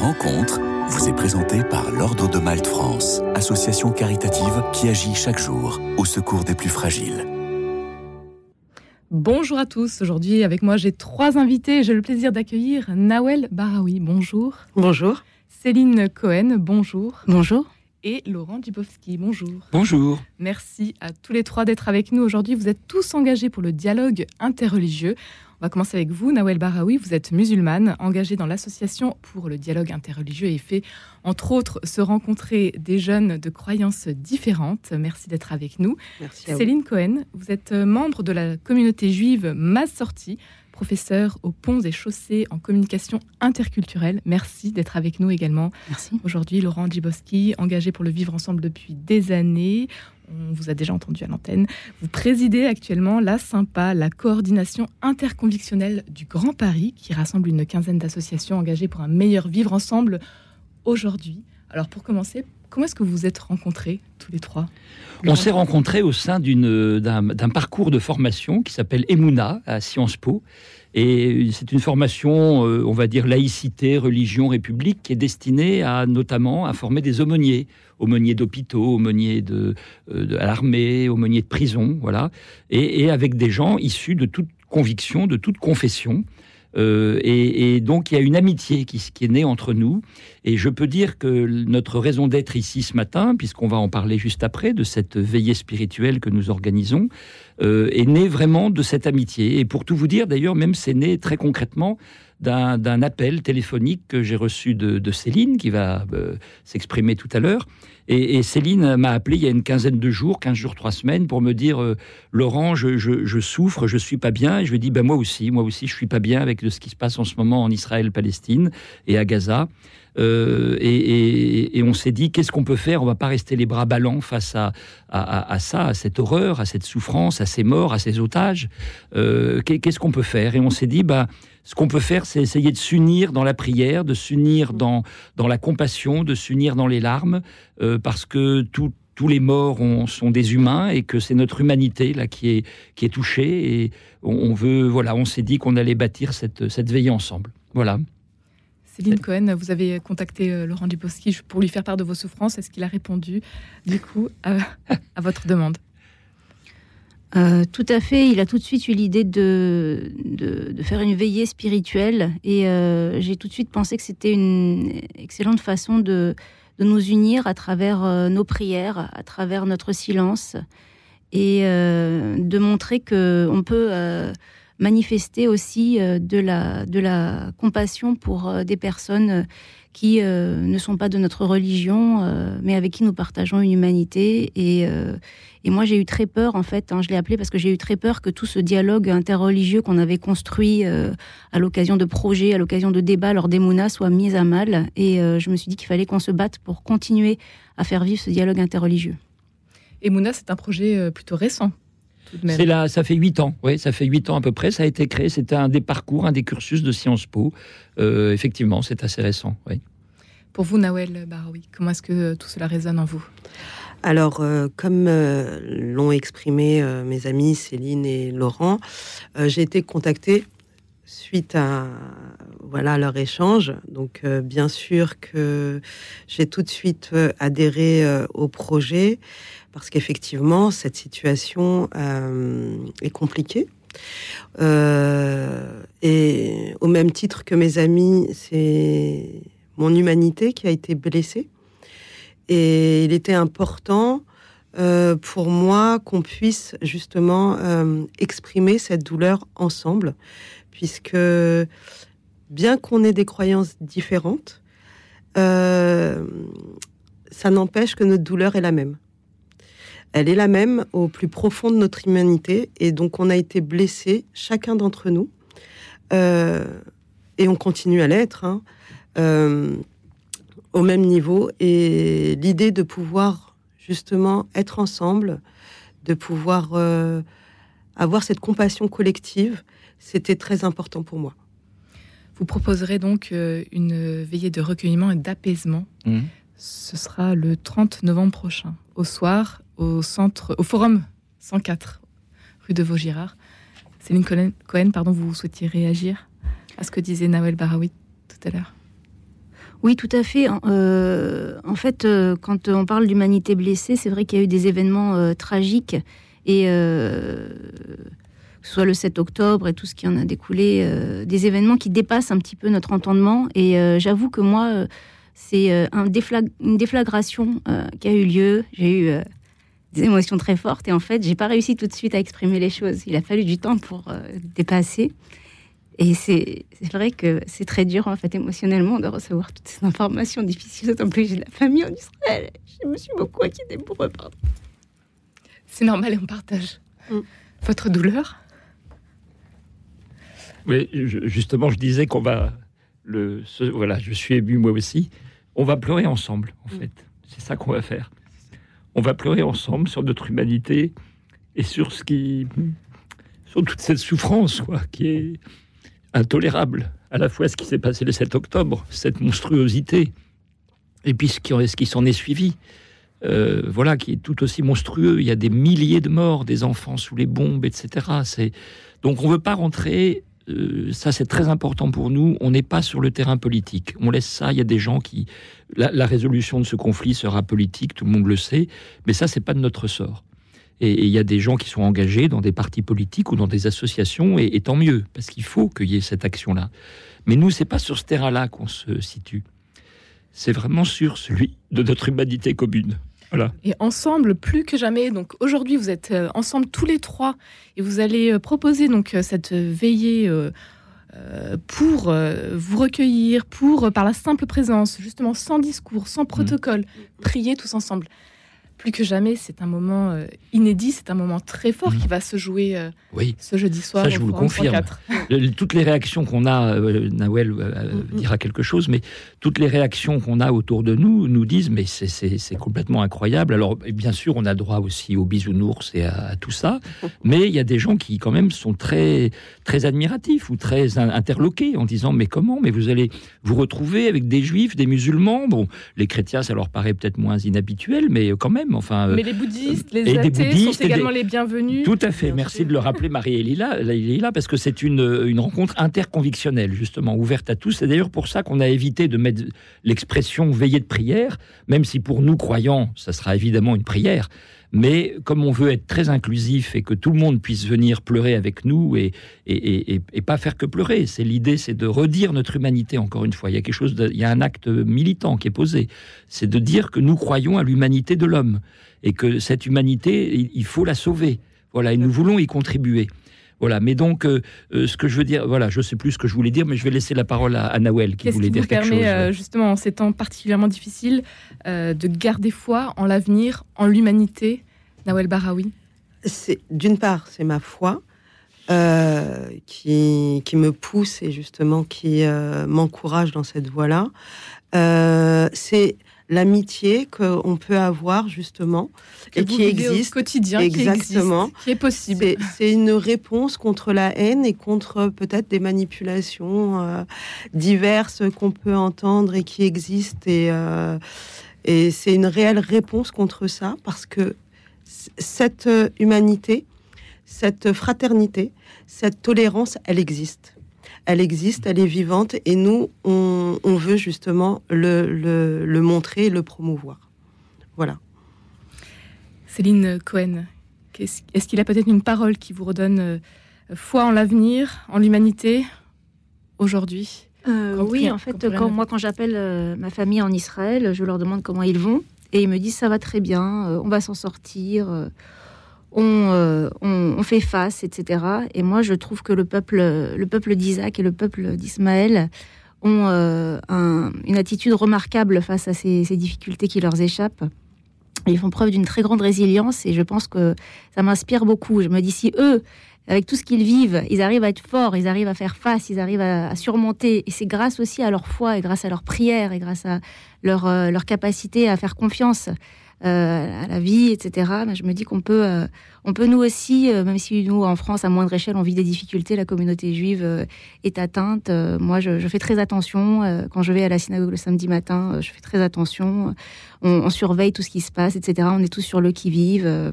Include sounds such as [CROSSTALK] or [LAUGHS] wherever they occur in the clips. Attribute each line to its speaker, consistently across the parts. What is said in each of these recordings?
Speaker 1: rencontre vous est présentée par l'Ordre de Malte France, association caritative qui agit chaque jour au secours des plus fragiles.
Speaker 2: Bonjour à tous. Aujourd'hui, avec moi, j'ai trois invités. J'ai le plaisir d'accueillir Nawel Baraoui. Bonjour.
Speaker 3: Bonjour.
Speaker 2: Céline Cohen. Bonjour.
Speaker 3: Bonjour.
Speaker 2: Et Laurent Dubowski. Bonjour.
Speaker 4: Bonjour.
Speaker 2: Merci à tous les trois d'être avec nous aujourd'hui. Vous êtes tous engagés pour le dialogue interreligieux. On va commencer avec vous, Nawel Baraoui. Vous êtes musulmane, engagée dans l'association pour le dialogue interreligieux et fait, entre autres, se rencontrer des jeunes de croyances différentes. Merci d'être avec nous.
Speaker 3: Merci
Speaker 2: Céline Cohen, vous êtes membre de la communauté juive Mass Sortie, professeur aux ponts et chaussées en communication interculturelle. Merci d'être avec nous également.
Speaker 3: Merci.
Speaker 2: Aujourd'hui, Laurent Djiboski, engagé pour le vivre ensemble depuis des années on vous a déjà entendu à l'antenne. Vous présidez actuellement la SYMPA, la coordination interconvictionnelle du Grand Paris, qui rassemble une quinzaine d'associations engagées pour un meilleur vivre ensemble aujourd'hui. Alors pour commencer, comment est-ce que vous vous êtes rencontrés tous les trois?
Speaker 4: On s'est rencontrés au sein d'un parcours de formation qui s'appelle Emouna à Sciences Po. Et c'est une formation, euh, on va dire, laïcité, religion, république, qui est destinée à notamment à former des aumôniers, aumôniers d'hôpitaux, aumôniers de, euh, l'armée, aumôniers de prison, voilà, et, et, avec des gens issus de toute conviction, de toute confession. Euh, et, donc il y a une amitié qui, est née entre nous. Et je peux dire que notre raison d'être ici ce matin, puisqu'on va en parler juste après, de cette veillée spirituelle que nous organisons, euh, est née vraiment de cette amitié. Et pour tout vous dire, d'ailleurs, même c'est né très concrètement d'un appel téléphonique que j'ai reçu de, de, Céline, qui va euh, s'exprimer tout à l'heure. Et, et, Céline m'a appelé il y a une quinzaine de jours, 15 jours, 3 semaines, pour me dire euh, Laurent, je, je, je, souffre, je suis pas bien. Et je lui ai dit ben, Moi aussi, moi aussi, je suis pas bien avec ce qui se passe en ce moment en Israël-Palestine et à Gaza. Euh, et, et, et, on s'est dit qu'est-ce qu'on peut faire? On va pas rester les bras ballants face à, à, à, ça, à cette horreur, à cette souffrance, à ces morts, à ces otages. Euh, qu'est-ce qu'on peut faire? Et on s'est dit bah ce qu'on peut faire, c'est essayer de s'unir dans la prière, de s'unir dans, dans la compassion, de s'unir dans les larmes, euh, parce que tout, tous les morts ont, sont des humains et que c'est notre humanité là qui est, qui est touchée. Et on, on veut, voilà, on s'est dit qu'on allait bâtir cette, cette veille ensemble. Voilà.
Speaker 2: Céline Cohen, vous avez contacté euh, Laurent Dubowski pour lui faire part de vos souffrances. Est-ce qu'il a répondu, du coup, à, [LAUGHS] à votre demande?
Speaker 3: Euh, tout à fait. Il a tout de suite eu l'idée de, de, de, faire une veillée spirituelle et euh, j'ai tout de suite pensé que c'était une excellente façon de, de nous unir à travers euh, nos prières, à travers notre silence et euh, de montrer que on peut euh, manifester aussi de la, de la compassion pour des personnes qui euh, ne sont pas de notre religion, euh, mais avec qui nous partageons une humanité. Et, euh, et moi, j'ai eu très peur, en fait, hein, je l'ai appelé parce que j'ai eu très peur que tout ce dialogue interreligieux qu'on avait construit à l'occasion de projets, à l'occasion de débats lors des Mounas soit mis à mal. Et je me suis dit qu'il fallait qu'on se batte pour continuer à faire vivre ce dialogue interreligieux.
Speaker 2: Et Mouna, c'est un projet plutôt récent.
Speaker 4: C'est là, ça fait huit ans, oui, ça fait huit ans à peu près. Ça a été créé, c'était un des parcours, un des cursus de Sciences Po. Euh, effectivement, c'est assez récent, oui.
Speaker 2: Pour vous, Nawel Baroui, comment est-ce que tout cela résonne en vous?
Speaker 5: Alors, euh, comme euh, l'ont exprimé euh, mes amis Céline et Laurent, j'ai été contactée suite à voilà leur échange. Donc, bien sûr que j'ai tout de suite adhéré au projet parce qu'effectivement, cette situation est compliquée. et au même titre que mes amis, c'est mon humanité qui a été blessée. Et il était important euh, pour moi qu'on puisse justement euh, exprimer cette douleur ensemble, puisque bien qu'on ait des croyances différentes, euh, ça n'empêche que notre douleur est la même. Elle est la même au plus profond de notre humanité, et donc on a été blessés, chacun d'entre nous, euh, et on continue à l'être. Hein, euh, au même niveau. Et l'idée de pouvoir justement être ensemble, de pouvoir avoir cette compassion collective, c'était très important pour moi.
Speaker 2: Vous proposerez donc euh, une veillée de recueillement et d'apaisement. Mmh. Ce sera le 30 novembre prochain, au soir, au centre, au Forum 104, rue de Vaugirard. Céline Cohen, pardon, vous souhaitiez réagir à ce que disait Nawel Baraoui tout à l'heure?
Speaker 3: Oui, tout à fait. en fait, quand on parle d'humanité blessée, c'est vrai qu'il y a eu des événements tragiques et que ce soit le 7 octobre et tout ce qui en a découlé, euh, des événements qui dépassent un petit peu notre entendement. Et euh, j'avoue que moi, euh, c'est un une déflagration qui a eu lieu. J'ai eu des émotions très fortes et en fait, j'ai pas réussi tout de suite à exprimer les choses. Il a fallu du temps pour dépasser. Et c'est vrai que c'est très dur en fait émotionnellement de recevoir toutes ces informations difficiles, d'autant plus que j'ai de la famille en Israël. Je me suis beaucoup inquiétée pour eux, pardon.
Speaker 2: C'est normal et on partage mm. votre douleur.
Speaker 4: Oui, justement, je disais qu'on va. Le, voilà, je suis ému moi aussi. On va pleurer ensemble, en mm. fait. C'est ça qu'on va faire. On va pleurer ensemble sur notre humanité et sur ce qui. sur toute cette souffrance, quoi, qui est intolérable. À la fois ce qui s'est passé le 7 octobre, cette monstruosité, et puis ce qui, ce qui s'en est suivi. Euh, voilà, qui est tout aussi monstrueux. Il y a des milliers de morts, des enfants sous les bombes, etc. C'est donc on ne veut pas rentrer euh, ça c'est très important pour nous, on n'est pas sur le terrain politique. On laisse ça, il y a des gens qui... La, résolution de ce conflit sera politique, tout le monde le sait, mais ça c'est pas de notre sort. Et il y a des gens qui sont engagés dans des partis politiques ou dans des associations, et, tant mieux, parce qu'il faut qu'il y ait cette action-là. Mais nous, c'est pas sur ce terrain-là qu'on se situe. C'est vraiment sur celui de notre humanité commune.
Speaker 2: Et ensemble, plus que jamais. Donc aujourd'hui, vous êtes euh, ensemble tous les trois et vous allez euh, proposer donc euh, cette veillée pour vous recueillir, pour par la simple présence, justement sans discours, sans protocole, mmh. prier tous ensemble plus que jamais, c'est un moment euh, inédit, c'est un moment très fort qui mm. va se jouer euh, ce jeudi soir.
Speaker 4: Ça, je vous le confirme. toutes les réactions qu'on a, euh, Nawel mm, mm. dira quelque chose, mais toutes les réactions qu'on a autour de nous nous disent, mais c'est complètement incroyable. Alors, bien sûr, on a droit aussi aux bisounours et à, tout ça, [LAUGHS] mais il y a des gens qui, quand même, sont très, très admiratifs ou très interloqués en disant, mais comment? Mais vous allez vous retrouver avec des juifs, des musulmans? Bon, les chrétiens, ça leur paraît peut-être moins inhabituel, mais quand même Enfin,
Speaker 2: euh, Mais les bouddhistes, les athées sont également les bienvenus.
Speaker 4: Tout à fait. Merci de le rappeler, Marie-Elila, parce que c'est une, une rencontre interconvictionnelle, justement, ouverte à tous. C'est d'ailleurs pour ça qu'on a évité de mettre l'expression veillée de prière, même si pour nous, croyants, ça sera évidemment une prière. Mais comme on veut être très inclusif et que tout le monde puisse venir pleurer avec nous et, et, et, pas faire que pleurer, c'est l'idée, c'est de redire notre humanité encore une fois. Il y a quelque chose, il y a un acte militant qui est posé, c'est de dire que nous croyons à l'humanité de l'homme et que cette humanité, il faut la sauver. Voilà, et nous voulons y contribuer. Voilà, mais donc, euh, euh, ce que je veux dire, voilà, je sais plus ce que je voulais dire, mais je vais laisser la parole à, Nawel qui voulait dire quelque chose.
Speaker 2: Qu'est-ce qui vous permet, justement, en ces temps particulièrement difficiles, euh, de garder foi en l'avenir, en l'humanité, Nawel Barawi
Speaker 5: C'est D'une part, c'est ma foi. qui, qui, me pousse et justement qui m'encourage dans cette voie-là. c'est l'amitié qu'on peut avoir justement
Speaker 2: et qui existe au quotidien, exactement, qui, est possible.
Speaker 5: C'est une réponse contre la haine et contre peut-être des manipulations euh, diverses qu'on peut entendre et qui existent. Et euh, et c'est une réelle réponse contre ça parce que cette humanité, cette fraternité, cette tolérance, elle existe elle existe, elle est vivante, et nous, on, veut justement le, le, montrer, le promouvoir. Voilà.
Speaker 2: Céline Cohen, est-ce qu'il a peut-être une parole qui vous redonne euh, foi en l'avenir, en l'humanité, aujourd'hui?
Speaker 3: Euh, Oui, en fait, quand, moi, quand j'appelle euh, ma famille en Israël, je leur demande comment ils vont, et ils me disent ça va très bien, on va s'en sortir euh, on, fait face, etc. Et moi, je trouve que le peuple, le peuple d'Isaac et le peuple d'Ismaël ont euh, une attitude remarquable face à ces, difficultés qui leur échappent. Ils font preuve d'une très grande résilience et je pense que ça m'inspire beaucoup. Je me dis, si eux, avec tout ce qu'ils vivent, ils arrivent à être forts, ils arrivent à faire face, ils arrivent à, surmonter, et c'est grâce aussi à leur foi et grâce à leur prière et grâce à leur, euh, capacité à faire confiance à la vie, etc. je me dis qu'on peut, euh, on peut nous aussi, euh, même si nous en France à moindre échelle on vit des difficultés, la communauté juive est atteinte. moi, je, fais très attention quand je vais à la synagogue le samedi matin. je fais très attention. On, surveille tout ce qui se passe, etc. On est tous sur le qui vive.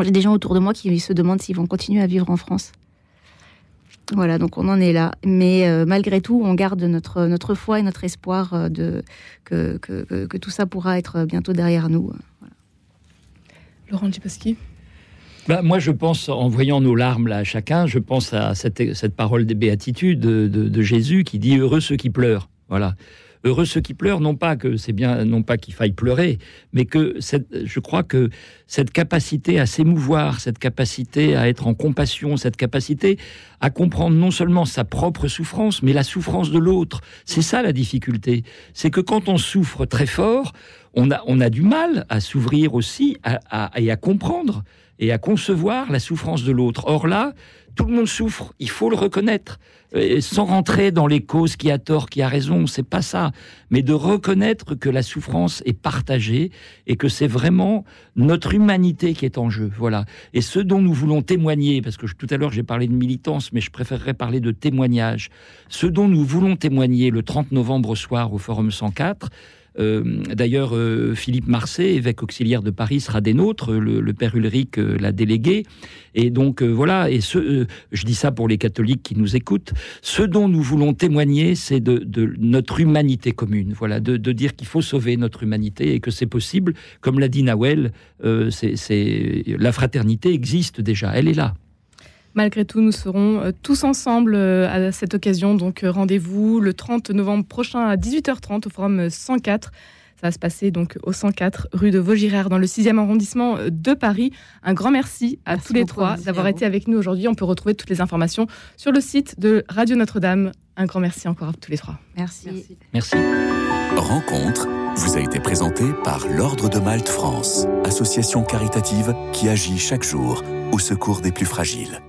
Speaker 3: j'ai des gens autour de moi qui se demandent s'ils vont continuer à vivre en France. Voilà, donc on en est là. Mais euh, malgré tout, on garde notre, notre foi et notre espoir euh, de, que, que, que, tout ça pourra être bientôt derrière nous. Voilà.
Speaker 2: Laurent Djiboski
Speaker 4: bah, moi, je pense, en voyant nos larmes là, chacun, je pense à cette, cette parole des béatitudes de, de, de Jésus qui dit Heureux ceux qui pleurent. Voilà. Heureux ceux qui pleurent, non pas que c'est bien, non pas qu'il faille pleurer, mais que je crois que cette capacité à s'émouvoir, cette capacité à être en compassion, cette capacité à comprendre non seulement sa propre souffrance, mais la souffrance de l'autre. C'est ça la difficulté. C'est que quand on souffre très fort, on a, on a du mal à s'ouvrir aussi et à comprendre et à concevoir la souffrance de l'autre. Or là, tout le monde souffre, il faut le reconnaître, sans rentrer dans les causes qui a tort, qui a raison, c'est pas ça, mais de reconnaître que la souffrance est partagée et que c'est vraiment notre humanité qui est en jeu, voilà. Et ce dont nous voulons témoigner, parce que tout à l'heure j'ai parlé de militance, mais je préférerais parler de témoignage, ce dont nous voulons témoigner le 30 novembre soir au Forum 104, euh, d'ailleurs, euh, Philippe Marseille, évêque auxiliaire de Paris, sera des nôtres. Le, père Ulrich euh, l'a délégué. Et donc voilà. Et ce, je dis ça pour les catholiques qui nous écoutent. Ce dont nous voulons témoigner, c'est de, notre humanité commune. Voilà, de, dire qu'il faut sauver notre humanité et que c'est possible. Comme l'a dit Nawel, la fraternité existe déjà. Elle est là.
Speaker 2: Malgré tout, nous serons euh, tous ensemble euh, à cette occasion. Donc euh, rendez-vous le 30 novembre prochain à 18h30 au forum 104. Ça va se passer donc au 104 rue de Vaugirard dans le 6e arrondissement de Paris. Un grand merci à tous les trois d'avoir été avec nous aujourd'hui. On peut retrouver toutes les informations sur le site de Radio Notre-Dame. Un grand merci encore à tous les trois.
Speaker 3: Merci.
Speaker 4: Merci.
Speaker 1: Rencontre vous a été présentée par l'Ordre de Malte France, association caritative qui agit chaque jour au secours des plus fragiles.